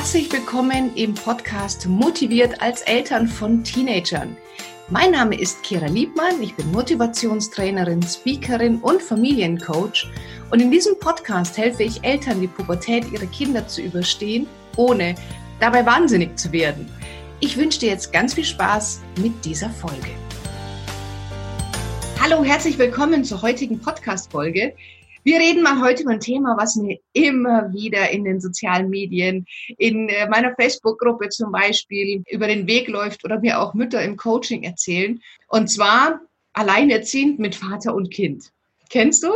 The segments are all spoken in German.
Herzlich willkommen im Podcast Motiviert als Eltern von Teenagern. Mein Name ist Kira Liebmann, ich bin Motivationstrainerin, Speakerin und Familiencoach und in diesem Podcast helfe ich Eltern, die Pubertät ihrer Kinder zu überstehen, ohne dabei wahnsinnig zu werden. Ich wünsche dir jetzt ganz viel Spaß mit dieser Folge. Hallo, herzlich willkommen zur heutigen Podcast-Folge. Wir reden mal heute über ein Thema, was mir immer wieder in den sozialen Medien, in äh, meiner Facebook-Gruppe zum Beispiel über den Weg läuft oder mir auch Mütter im Coaching erzählen. Und zwar alleinerziehend mit Vater und Kind. Kennst du?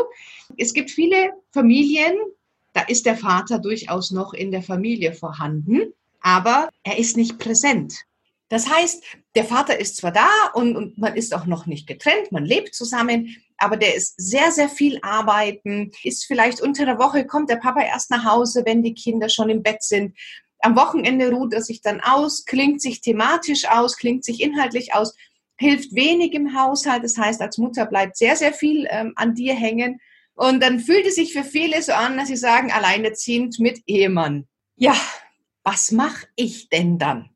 Es gibt viele Familien, da ist der Vater durchaus noch in der Familie vorhanden, aber er ist nicht präsent. Das heißt, der Vater ist zwar da und, und man ist auch noch nicht getrennt, man lebt zusammen, aber der ist sehr, sehr viel arbeiten, ist vielleicht unter der Woche, kommt der Papa erst nach Hause, wenn die Kinder schon im Bett sind. Am Wochenende ruht er sich dann aus, klingt sich thematisch aus, klingt sich inhaltlich aus, hilft wenig im Haushalt. Das heißt, als Mutter bleibt sehr, sehr viel ähm, an dir hängen. Und dann fühlt es sich für viele so an, dass sie sagen, alleinerziehend mit Ehemann. Ja, was mache ich denn dann?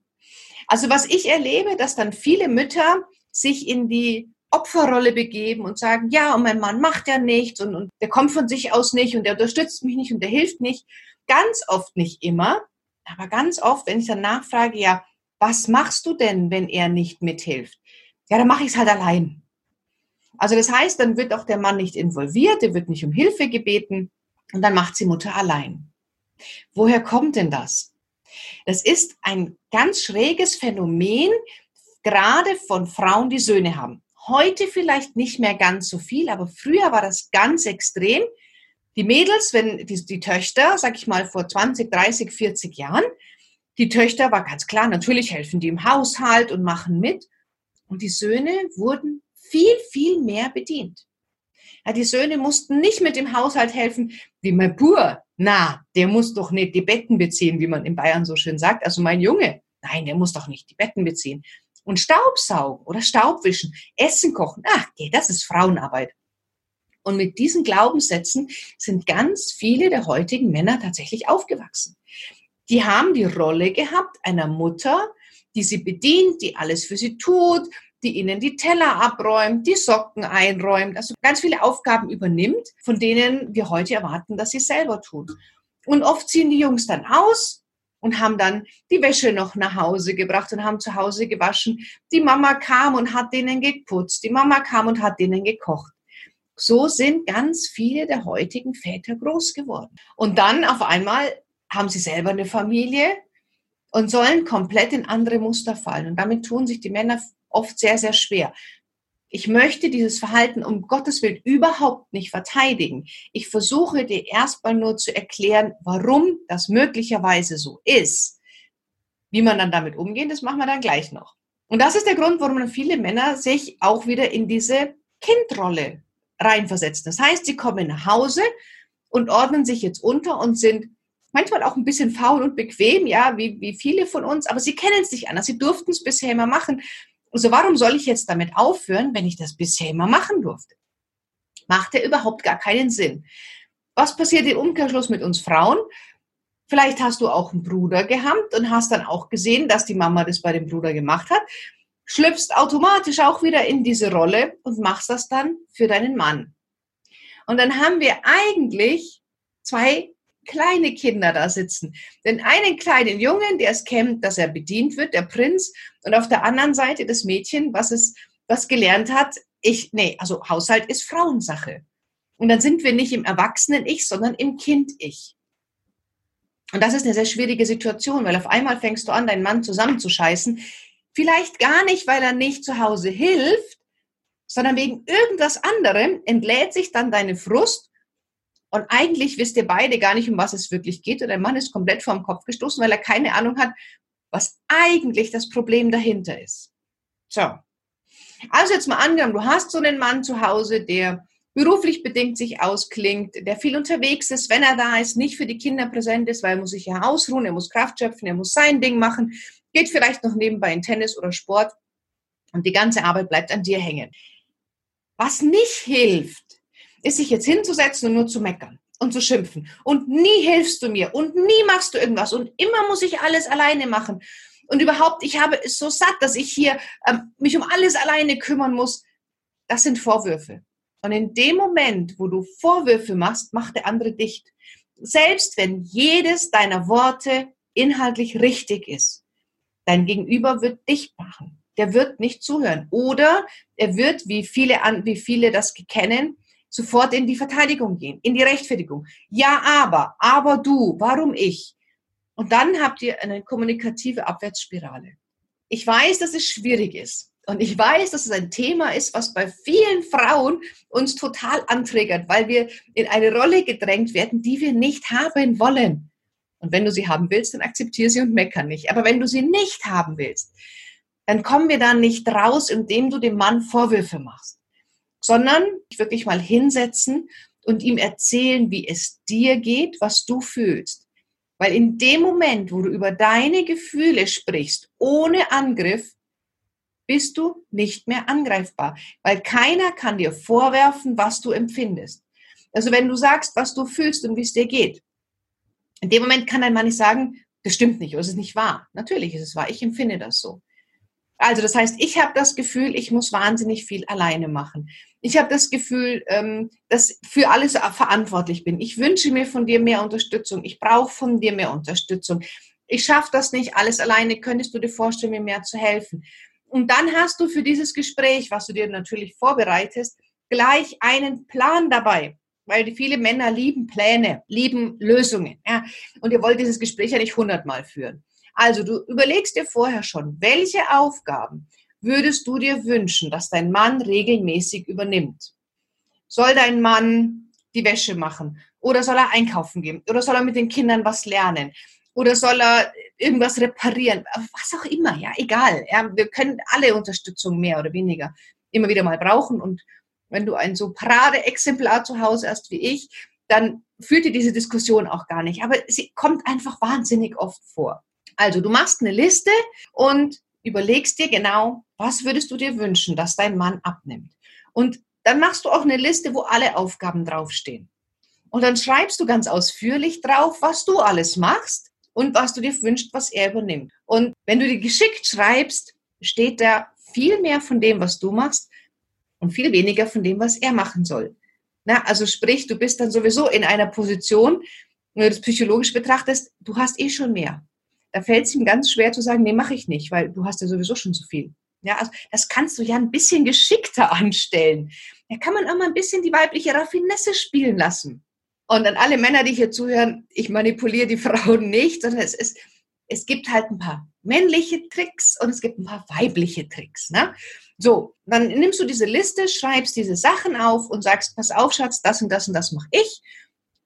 Also was ich erlebe, dass dann viele Mütter sich in die Opferrolle begeben und sagen, ja, und mein Mann macht ja nichts und, und der kommt von sich aus nicht und der unterstützt mich nicht und der hilft nicht. Ganz oft nicht immer, aber ganz oft, wenn ich dann nachfrage, ja, was machst du denn, wenn er nicht mithilft? Ja, dann mache ich es halt allein. Also das heißt, dann wird auch der Mann nicht involviert, der wird nicht um Hilfe gebeten und dann macht sie Mutter allein. Woher kommt denn das? Das ist ein ganz schräges Phänomen, gerade von Frauen, die Söhne haben. Heute vielleicht nicht mehr ganz so viel, aber früher war das ganz extrem. Die Mädels, wenn die, die Töchter, sag ich mal vor 20, 30, 40 Jahren, die Töchter war ganz klar, natürlich helfen die im Haushalt und machen mit. Und die Söhne wurden viel, viel mehr bedient. Ja, die Söhne mussten nicht mit dem Haushalt helfen, wie mein Pur. Na, der muss doch nicht die Betten beziehen, wie man in Bayern so schön sagt. Also mein Junge, nein, der muss doch nicht die Betten beziehen und Staubsaugen oder Staubwischen, Essen kochen, ach, das ist Frauenarbeit. Und mit diesen Glaubenssätzen sind ganz viele der heutigen Männer tatsächlich aufgewachsen. Die haben die Rolle gehabt einer Mutter, die sie bedient, die alles für sie tut, die ihnen die Teller abräumt, die Socken einräumt, also ganz viele Aufgaben übernimmt, von denen wir heute erwarten, dass sie selber tun. Und oft ziehen die Jungs dann aus und haben dann die Wäsche noch nach Hause gebracht und haben zu Hause gewaschen. Die Mama kam und hat denen geputzt. Die Mama kam und hat denen gekocht. So sind ganz viele der heutigen Väter groß geworden. Und dann auf einmal haben sie selber eine Familie und sollen komplett in andere Muster fallen. Und damit tun sich die Männer oft sehr, sehr schwer. Ich möchte dieses Verhalten um Gottes Willen überhaupt nicht verteidigen. Ich versuche dir erstmal nur zu erklären, warum das möglicherweise so ist. Wie man dann damit umgeht, das machen wir dann gleich noch. Und das ist der Grund, warum viele Männer sich auch wieder in diese Kindrolle reinversetzen. Das heißt, sie kommen nach Hause und ordnen sich jetzt unter und sind manchmal auch ein bisschen faul und bequem, ja, wie, wie viele von uns, aber sie kennen es nicht anders. Sie durften es bisher immer machen. Also warum soll ich jetzt damit aufhören, wenn ich das bisher immer machen durfte? Macht ja überhaupt gar keinen Sinn. Was passiert im Umkehrschluss mit uns Frauen? Vielleicht hast du auch einen Bruder gehabt und hast dann auch gesehen, dass die Mama das bei dem Bruder gemacht hat, schlüpfst automatisch auch wieder in diese Rolle und machst das dann für deinen Mann. Und dann haben wir eigentlich zwei kleine Kinder da sitzen. Den einen kleinen Jungen, der es kennt, dass er bedient wird, der Prinz, und auf der anderen Seite das Mädchen, was es, was gelernt hat, ich, nee, also Haushalt ist Frauensache. Und dann sind wir nicht im Erwachsenen-Ich, sondern im Kind-Ich. Und das ist eine sehr schwierige Situation, weil auf einmal fängst du an, deinen Mann zusammenzuscheißen. Vielleicht gar nicht, weil er nicht zu Hause hilft, sondern wegen irgendwas anderem entlädt sich dann deine Frust und eigentlich wisst ihr beide gar nicht, um was es wirklich geht. Und der Mann ist komplett den Kopf gestoßen, weil er keine Ahnung hat, was eigentlich das Problem dahinter ist. So. Also jetzt mal angenommen, du hast so einen Mann zu Hause, der beruflich bedingt sich ausklingt, der viel unterwegs ist, wenn er da ist, nicht für die Kinder präsent ist, weil er muss sich ja ausruhen, er muss Kraft schöpfen, er muss sein Ding machen, geht vielleicht noch nebenbei in Tennis oder Sport und die ganze Arbeit bleibt an dir hängen. Was nicht hilft, ist sich jetzt hinzusetzen und nur zu meckern. und zu schimpfen. Und nie hilfst du mir und nie machst du irgendwas und immer muss ich alles alleine machen. Und überhaupt, ich habe es so satt, dass ich hier ähm, mich um alles alleine kümmern muss. Das sind Vorwürfe. Und in dem Moment, wo du Vorwürfe machst, macht der andere dicht. Selbst wenn jedes deiner Worte inhaltlich richtig ist, dein Gegenüber wird dicht machen. Der wird nicht zuhören. Oder er wird, wie viele, wie viele das kennen, sofort in die Verteidigung gehen, in die Rechtfertigung. Ja, aber, aber du, warum ich? Und dann habt ihr eine kommunikative Abwärtsspirale. Ich weiß, dass es schwierig ist. Und ich weiß, dass es ein Thema ist, was bei vielen Frauen uns total anträgert, weil wir in eine Rolle gedrängt werden, die wir nicht haben wollen. Und wenn du sie haben willst, dann akzeptiere sie und mecker nicht. Aber wenn du sie nicht haben willst, dann kommen wir da nicht raus, indem du dem Mann Vorwürfe machst, sondern wirklich mal hinsetzen und ihm erzählen, wie es dir geht, was du fühlst. Weil in dem Moment, wo du über deine Gefühle sprichst, ohne Angriff, bist du nicht mehr angreifbar, weil keiner kann dir vorwerfen, was du empfindest. Also wenn du sagst, was du fühlst und wie es dir geht, in dem Moment kann ein Mann nicht sagen, das stimmt nicht oder es ist nicht wahr. Natürlich ist es wahr, ich empfinde das so. Also das heißt, ich habe das Gefühl, ich muss wahnsinnig viel alleine machen. Ich habe das Gefühl, ähm, dass für alles verantwortlich bin. Ich wünsche mir von dir mehr Unterstützung. Ich brauche von dir mehr Unterstützung. Ich schaffe das nicht alles alleine. Könntest du dir vorstellen, mir mehr zu helfen? Und dann hast du für dieses Gespräch, was du dir natürlich vorbereitest, gleich einen Plan dabei. Weil viele Männer lieben Pläne, lieben Lösungen. Ja? Und ihr wollt dieses Gespräch ja nicht hundertmal führen. Also du überlegst dir vorher schon, welche Aufgaben würdest du dir wünschen, dass dein Mann regelmäßig übernimmt? Soll dein Mann die Wäsche machen? Oder soll er einkaufen gehen? Oder soll er mit den Kindern was lernen? oder soll er irgendwas reparieren? Was auch immer, ja, egal. Ja, wir können alle Unterstützung mehr oder weniger immer wieder mal brauchen. Und wenn du ein so Parade-Exemplar zu Hause hast wie ich, dann führt dir diese Diskussion auch gar nicht. Aber sie kommt einfach wahnsinnig oft vor. Also du machst eine Liste und überlegst dir genau, was würdest du dir wünschen, dass dein Mann abnimmt. Und dann machst du auch eine Liste, wo alle Aufgaben draufstehen. Und dann schreibst du ganz ausführlich drauf, was du alles machst und was du dir wünschst, was er übernimmt. Und wenn du dir geschickt schreibst, steht da viel mehr von dem, was du machst und viel weniger von dem, was er machen soll. Na, also sprich, du bist dann sowieso in einer Position, wenn du das psychologisch betrachtest, du hast eh schon mehr. Da fällt es ihm ganz schwer zu sagen, nee, mache ich nicht, weil du hast ja sowieso schon zu viel. Ja, also das kannst du ja ein bisschen geschickter anstellen. Da kann man auch mal ein bisschen die weibliche Raffinesse spielen lassen. Und an alle Männer, die hier zuhören, ich manipuliere die Frauen nicht, sondern es ist, es gibt halt ein paar männliche Tricks und es gibt ein paar weibliche Tricks. Ne? So, dann nimmst du diese Liste, schreibst diese Sachen auf und sagst, pass auf, Schatz, das und das und das mache ich.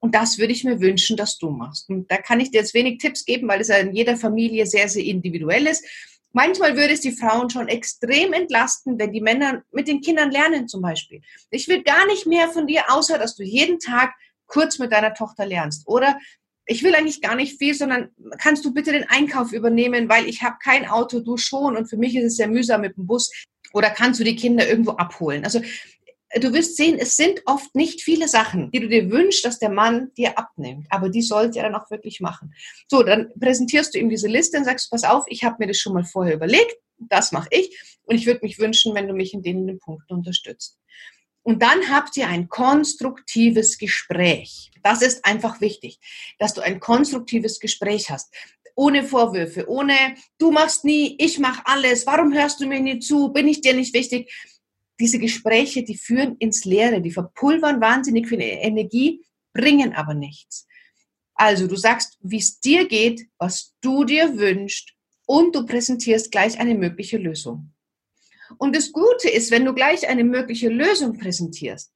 Und das würde ich mir wünschen, dass du machst. Und da kann ich dir jetzt wenig Tipps geben, weil es ja in jeder Familie sehr, sehr individuell ist. Manchmal würde es die Frauen schon extrem entlasten, wenn die Männer mit den Kindern lernen zum Beispiel. Ich will gar nicht mehr von dir, außer dass du jeden Tag kurz mit deiner Tochter lernst. Oder ich will eigentlich gar nicht viel, sondern kannst du bitte den Einkauf übernehmen, weil ich habe kein Auto, du schon und für mich ist es sehr mühsam mit dem Bus. Oder kannst du die Kinder irgendwo abholen? Also du wirst sehen, es sind oft nicht viele Sachen, die du dir wünschst, dass der Mann dir abnimmt. Aber die sollte er dann auch wirklich machen. So, dann präsentierst du ihm diese Liste und sagst, pass auf, ich habe mir das schon mal vorher überlegt, das mache ich. Und ich würde mich wünschen, wenn du mich in den Punkten unterstützt. Und dann habt ihr ein konstruktives Gespräch. Das ist einfach wichtig, dass du ein konstruktives Gespräch hast. Ohne Vorwürfe, ohne du machst nie, ich mach alles, warum hörst du mir nie zu, bin ich dir nicht wichtig? Diese Gespräche, die führen ins Leere, die verpulvern wahnsinnig viel Energie, bringen aber nichts. Also du sagst, wie es dir geht, was du dir wünschst und du präsentierst gleich eine mögliche Lösung. Und das Gute ist, wenn du gleich eine mögliche Lösung präsentierst,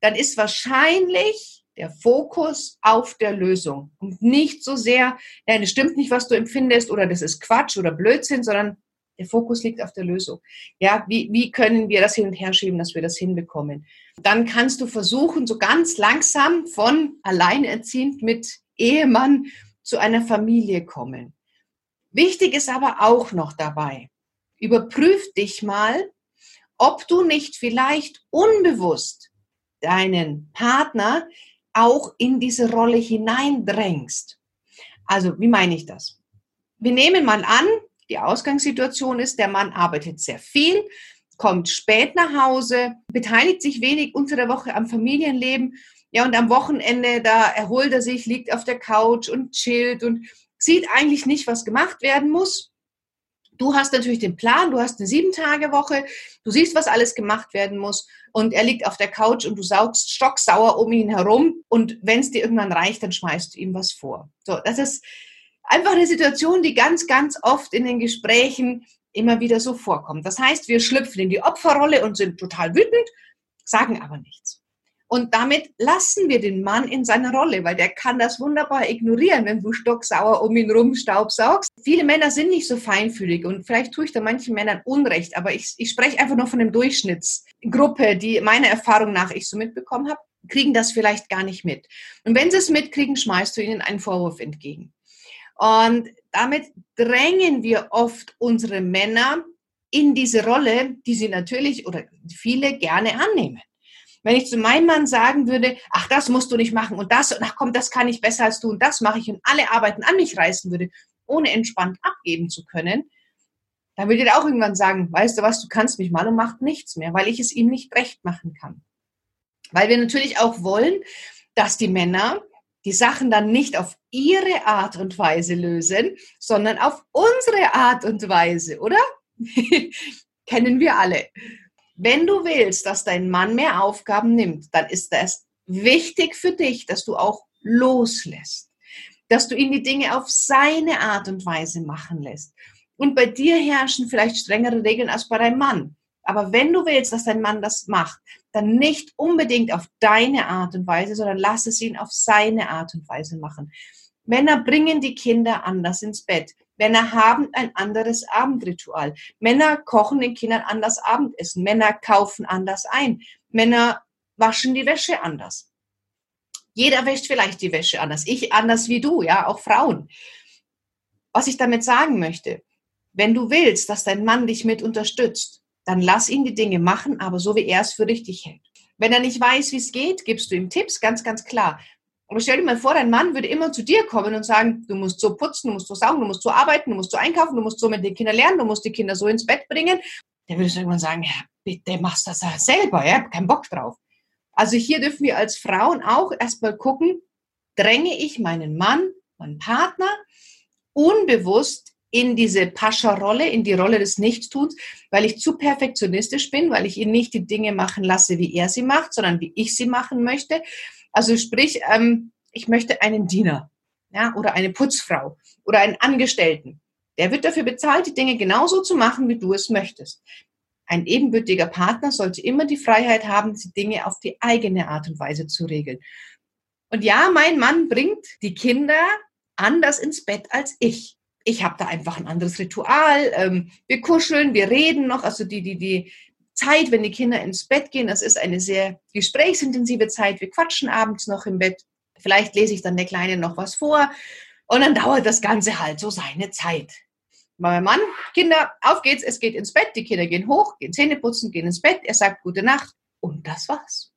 dann ist wahrscheinlich der Fokus auf der Lösung und nicht so sehr, nein, es stimmt nicht, was du empfindest oder das ist Quatsch oder Blödsinn, sondern der Fokus liegt auf der Lösung. Ja, wie, wie können wir das hin und her schieben, dass wir das hinbekommen? Dann kannst du versuchen, so ganz langsam von alleinerziehend mit Ehemann zu einer Familie kommen. Wichtig ist aber auch noch dabei, Überprüf dich mal, ob du nicht vielleicht unbewusst deinen Partner auch in diese Rolle hineindrängst. Also, wie meine ich das? Wir nehmen mal an, die Ausgangssituation ist, der Mann arbeitet sehr viel, kommt spät nach Hause, beteiligt sich wenig unter der Woche am Familienleben. Ja, und am Wochenende, da erholt er sich, liegt auf der Couch und chillt und sieht eigentlich nicht, was gemacht werden muss. Du hast natürlich den Plan, du hast eine Sieben-Tage-Woche, du siehst, was alles gemacht werden muss und er liegt auf der Couch und du saugst stocksauer um ihn herum und wenn es dir irgendwann reicht, dann schmeißt du ihm was vor. So, das ist einfach eine Situation, die ganz, ganz oft in den Gesprächen immer wieder so vorkommt. Das heißt, wir schlüpfen in die Opferrolle und sind total wütend, sagen aber nichts. Und damit lassen wir den Mann in seiner Rolle, weil der kann das wunderbar ignorieren, wenn du stocksauer um ihn rum staubsaugst. Viele Männer sind nicht so feinfühlig und vielleicht tue ich da manchen Männern Unrecht, aber ich, ich spreche einfach nur von dem Durchschnittsgruppe, die meiner Erfahrung nach ich so mitbekommen habe, kriegen das vielleicht gar nicht mit. Und wenn sie es mitkriegen, schmeißt du ihnen einen Vorwurf entgegen. Und damit drängen wir oft unsere Männer in diese Rolle, die sie natürlich oder viele gerne annehmen. Wenn ich zu meinem Mann sagen würde, ach, das musst du nicht machen und das, ach komm, das kann ich besser als du und das mache ich und alle Arbeiten an mich reißen würde, ohne entspannt abgeben zu können, dann würde er auch irgendwann sagen, weißt du was, du kannst mich mal und macht nichts mehr, weil ich es ihm nicht recht machen kann. Weil wir natürlich auch wollen, dass die Männer die Sachen dann nicht auf ihre Art und Weise lösen, sondern auf unsere Art und Weise, oder? Kennen wir alle. Wenn du willst, dass dein Mann mehr Aufgaben nimmt, dann ist es wichtig für dich, dass du auch loslässt, dass du ihn die Dinge auf seine Art und Weise machen lässt. Und bei dir herrschen vielleicht strengere Regeln als bei deinem Mann. Aber wenn du willst, dass dein Mann das macht, dann nicht unbedingt auf deine Art und Weise, sondern lass es ihn auf seine Art und Weise machen. Männer bringen die Kinder anders ins Bett. Männer haben ein anderes Abendritual. Männer kochen den Kindern anders Abendessen. Männer kaufen anders ein. Männer waschen die Wäsche anders. Jeder wäscht vielleicht die Wäsche anders. Ich anders wie du, ja, auch Frauen. Was ich damit sagen möchte, wenn du willst, dass dein Mann dich mit unterstützt, dann lass ihn die Dinge machen, aber so wie er es für richtig hält. Wenn er nicht weiß, wie es geht, gibst du ihm Tipps, ganz, ganz klar. Aber stell dir mal vor, dein Mann würde immer zu dir kommen und sagen, du musst so putzen, du musst so saugen, du musst so arbeiten, du musst so einkaufen, du musst so mit den Kindern lernen, du musst die Kinder so ins Bett bringen. Der würde irgendwann sagen, ja, bitte machst das selber, ja, kein Bock drauf. Also hier dürfen wir als Frauen auch erstmal gucken, dränge ich meinen Mann, meinen Partner unbewusst in diese Pascha-Rolle, in die Rolle des Nichtstuns, weil ich zu perfektionistisch bin, weil ich ihn nicht die Dinge machen lasse, wie er sie macht, sondern wie ich sie machen möchte. Also sprich, ähm, ich möchte einen Diener ja, oder eine Putzfrau oder einen Angestellten. Der wird dafür bezahlt, die Dinge genauso zu machen, wie du es möchtest. Ein ebenbürtiger Partner sollte immer die Freiheit haben, die Dinge auf die eigene Art und Weise zu regeln. Und ja, mein Mann bringt die Kinder anders ins Bett als ich. Ich habe da einfach ein anderes Ritual. Ähm, wir kuscheln, wir reden noch. Also die, die, die Zeit, wenn die Kinder ins Bett gehen. Das ist eine sehr gesprächsintensive Zeit. Wir quatschen abends noch im Bett. Vielleicht lese ich dann der Kleine noch was vor. Und dann dauert das Ganze halt so seine Zeit. Mein Mann, Kinder, auf geht's, es geht ins Bett. Die Kinder gehen hoch, gehen Zähne putzen, gehen ins Bett. Er sagt gute Nacht. Und das war's.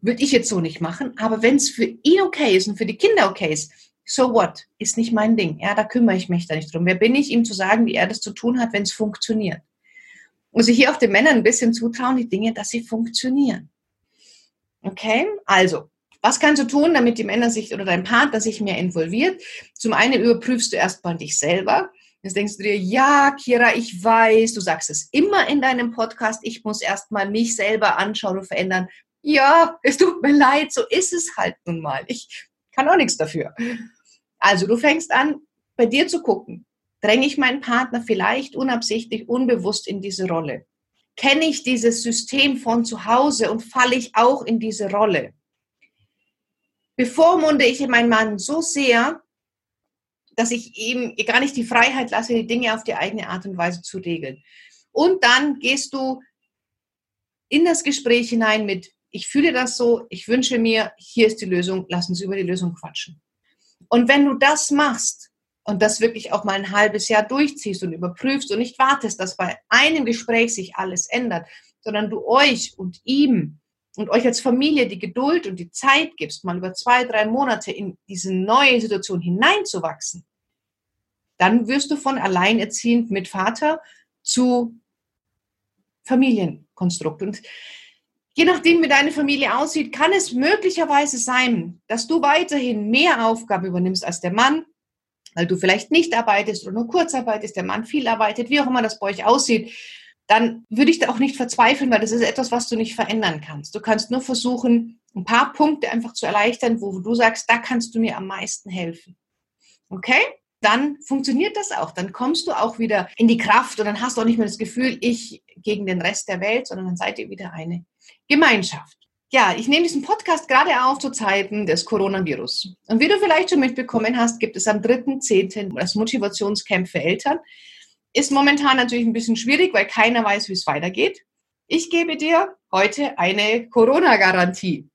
Würde ich jetzt so nicht machen. Aber wenn es für ihn okay ist und für die Kinder okay ist, so what? Ist nicht mein Ding. Ja, da kümmere ich mich da nicht drum. Wer bin ich, ihm zu sagen, wie er das zu tun hat, wenn es funktioniert? muss ich hier auch den Männern ein bisschen zutrauen, die Dinge, dass sie funktionieren. Okay, also, was kannst du tun, damit die Männer sich oder dein Partner sich mehr involviert? Zum einen überprüfst du erstmal dich selber. Jetzt denkst du dir, ja, Kira, ich weiß, du sagst es immer in deinem Podcast, ich muss erstmal mich selber anschauen und verändern. Ja, es tut mir leid, so ist es halt nun mal. Ich kann auch nichts dafür. Also, du fängst an, bei dir zu gucken, dränge ich meinen Partner vielleicht unabsichtlich, unbewusst in diese Rolle? Kenne ich dieses System von zu Hause und falle ich auch in diese Rolle? Bevormunde ich meinen Mann so sehr, dass ich ihm gar nicht die Freiheit lasse, die Dinge auf die eigene Art und Weise zu regeln. Und dann gehst du in das Gespräch hinein mit, ich fühle das so, ich wünsche mir, hier ist die Lösung, lass uns über die Lösung quatschen. Und wenn du das machst, und das wirklich auch mal ein halbes Jahr durchziehst und überprüfst und nicht wartest, dass bei einem Gespräch sich alles ändert, sondern du euch und ihm und euch als Familie die Geduld und die Zeit gibst, mal über zwei, drei Monate in diese neue Situation hineinzuwachsen, dann wirst du von alleinerziehend mit Vater zu Familienkonstrukt. Und je nachdem, wie deine Familie aussieht, kann es möglicherweise sein, dass du weiterhin mehr Aufgaben übernimmst als der Mann, weil du vielleicht nicht arbeitest oder nur kurz arbeitest, der Mann viel arbeitet, wie auch immer das bei euch aussieht dann würde ich da auch nicht verzweifeln, weil das ist etwas, was du nicht verändern kannst. Du kannst nur versuchen, ein paar Punkte einfach zu erleichtern, wo du sagst, da kannst du mir am meisten helfen. Okay? Dann funktioniert das auch. Dann kommst du auch wieder in die Kraft und dann hast du auch nicht mehr das Gefühl, ich gegen den Rest der Welt, sondern dann seid ihr wieder eine Gemeinschaft. Ja, ich nehme diesen Podcast gerade auf zu Zeiten des Coronavirus. Und wie du vielleicht schon mitbekommen hast, gibt es am 3.10. das Motivationscamp für Eltern. Ist momentan natürlich ein bisschen schwierig, weil keiner weiß, wie es weitergeht. Ich gebe dir heute eine Corona-Garantie.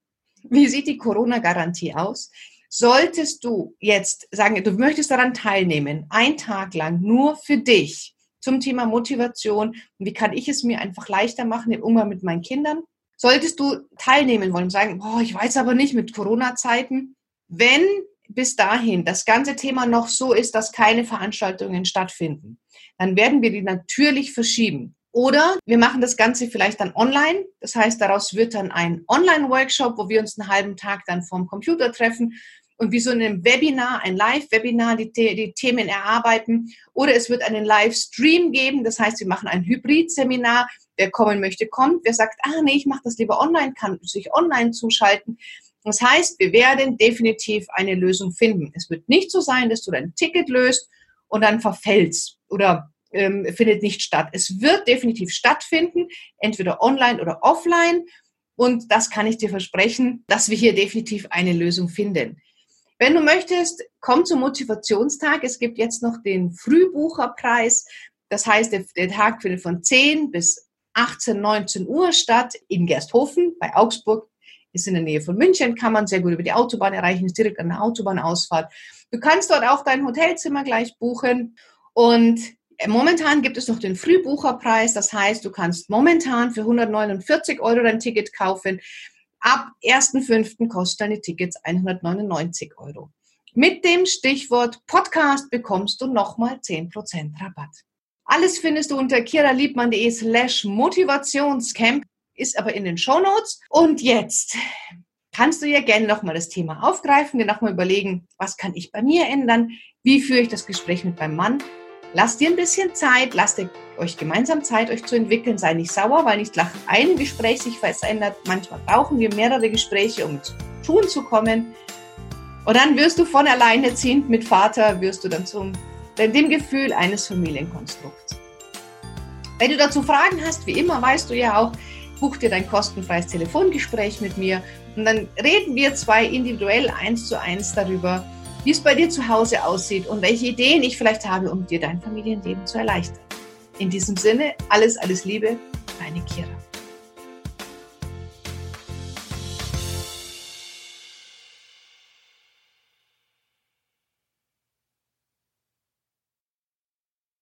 Wie sieht die Corona-Garantie aus? Solltest du jetzt sagen, du möchtest daran teilnehmen, ein Tag lang nur für dich zum Thema Motivation wie kann ich es mir einfach leichter machen im Umgang mit meinen Kindern? Solltest du teilnehmen wollen und sagen, boah, ich weiß aber nicht mit Corona-Zeiten, wenn bis dahin das ganze Thema noch so ist, dass keine Veranstaltungen stattfinden, dann werden wir die natürlich verschieben. Oder wir machen das Ganze vielleicht dann online. Das heißt, daraus wird dann ein Online-Workshop, wo wir uns einen halben Tag dann vorm Computer treffen und wie so in einem Webinar, ein Live-Webinar, die, die, Themen erarbeiten. Oder es wird einen Livestream geben. Das heißt, wir machen ein Hybrid-Seminar. Wer kommen möchte, kommt. Wer sagt, ah nee, ich mache das lieber online, kann sich online zuschalten. Das heißt, wir werden definitiv eine Lösung finden. Es wird nicht so sein, dass du dein Ticket löst und dann verfällst oder ähm, findet nicht statt. Es wird definitiv stattfinden, entweder online oder offline. Und das kann ich dir versprechen, dass wir hier definitiv eine Lösung finden. Wenn du möchtest, komm zum Motivationstag. Es gibt jetzt noch den Frühbucherpreis. Das heißt, der, der Tag findet von 10 bis 18, 19 Uhr statt in Gersthofen bei Augsburg ist in der Nähe von München, kann man sehr gut über die Autobahn erreichen, ist direkt an der Autobahnausfahrt. Du kannst dort auch dein Hotelzimmer gleich buchen und äh, Momentan gibt es noch den Frühbucherpreis, das heißt, du kannst momentan für 149 Euro dein Ticket kaufen. Ab 1.5. kosten deine Tickets 199 Euro. Mit dem Stichwort Podcast bekommst du nochmal 10% Rabatt. Alles findest du unter kiraliebmann.de slash Motivationscamp ist aber in den Show Notes. Und jetzt kannst du ja gerne nochmal das Thema aufgreifen, dir nochmal überlegen, was kann ich bei mir ändern? Wie führe ich das Gespräch mit meinem Mann? Lasst dir ein bisschen Zeit, lasst euch gemeinsam Zeit, euch zu entwickeln. Sei nicht sauer, weil nicht nach einem Gespräch sich verändert. Manchmal brauchen wir mehrere Gespräche, um zu tun zu kommen. Und dann wirst du von alleinerziehend mit Vater, wirst du dann zum, dem Gefühl eines Familienkonstrukts. Wenn du dazu Fragen hast, wie immer, weißt du ja auch, buch dir dein kostenfreies Telefongespräch mit mir und dann reden wir zwei individuell eins zu eins darüber, wie es bei dir zu Hause aussieht und welche Ideen ich vielleicht habe, um dir dein Familienleben zu erleichtern. In diesem Sinne, alles, alles Liebe, deine Kira.